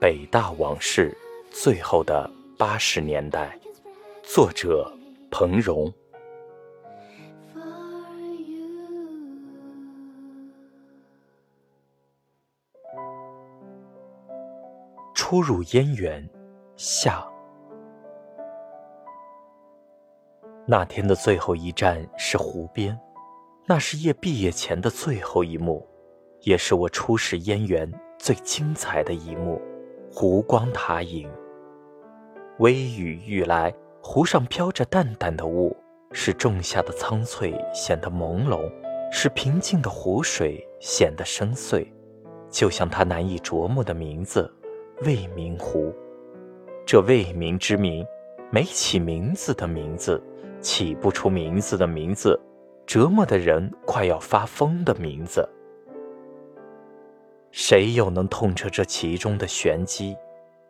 北大往事，最后的八十年代，作者彭荣。初入燕园，下。那天的最后一站是湖边，那是夜毕业前的最后一幕，也是我初识燕园最精彩的一幕。湖光塔影，微雨欲来，湖上飘着淡淡的雾，使仲夏的苍翠显得朦胧，使平静的湖水显得深邃，就像它难以琢磨的名字——未名湖。这未名之名，没起名字的名字，起不出名字的名字，折磨的人快要发疯的名字。谁又能痛彻这其中的玄机？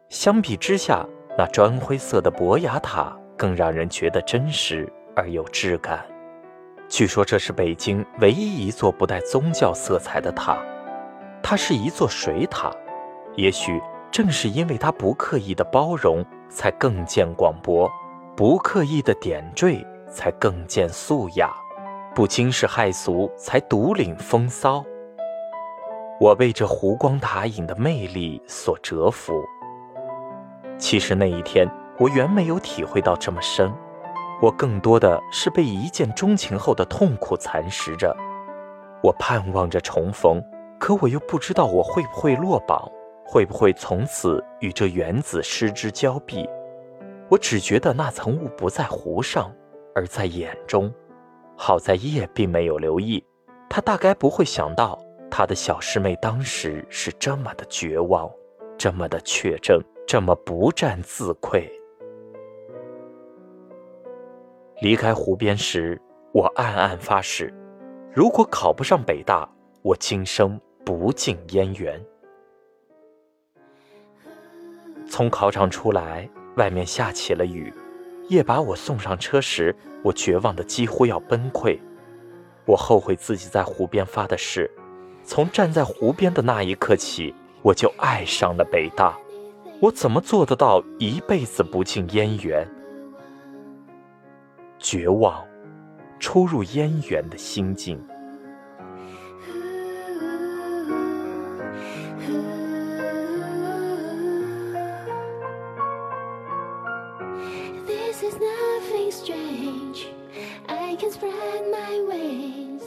相比之下，那砖灰色的博雅塔更让人觉得真实而有质感。据说这是北京唯一一座不带宗教色彩的塔，它是一座水塔。也许正是因为它不刻意的包容，才更见广博；不刻意的点缀，才更见素雅；不惊世骇俗，才独领风骚。我被这湖光塔影的魅力所折服。其实那一天，我原没有体会到这么深，我更多的是被一见钟情后的痛苦蚕食着。我盼望着重逢，可我又不知道我会不会落榜，会不会从此与这原子失之交臂。我只觉得那层雾不在湖上，而在眼中。好在叶并没有留意，他大概不会想到。他的小师妹当时是这么的绝望，这么的确证，这么不战自愧。离开湖边时，我暗暗发誓：如果考不上北大，我今生不进燕园。从考场出来，外面下起了雨。叶把我送上车时，我绝望的几乎要崩溃。我后悔自己在湖边发的誓。从站在湖边的那一刻起，我就爱上了北大。我怎么做得到一辈子不进燕园？绝望，初入燕园的心境。Spread my wings.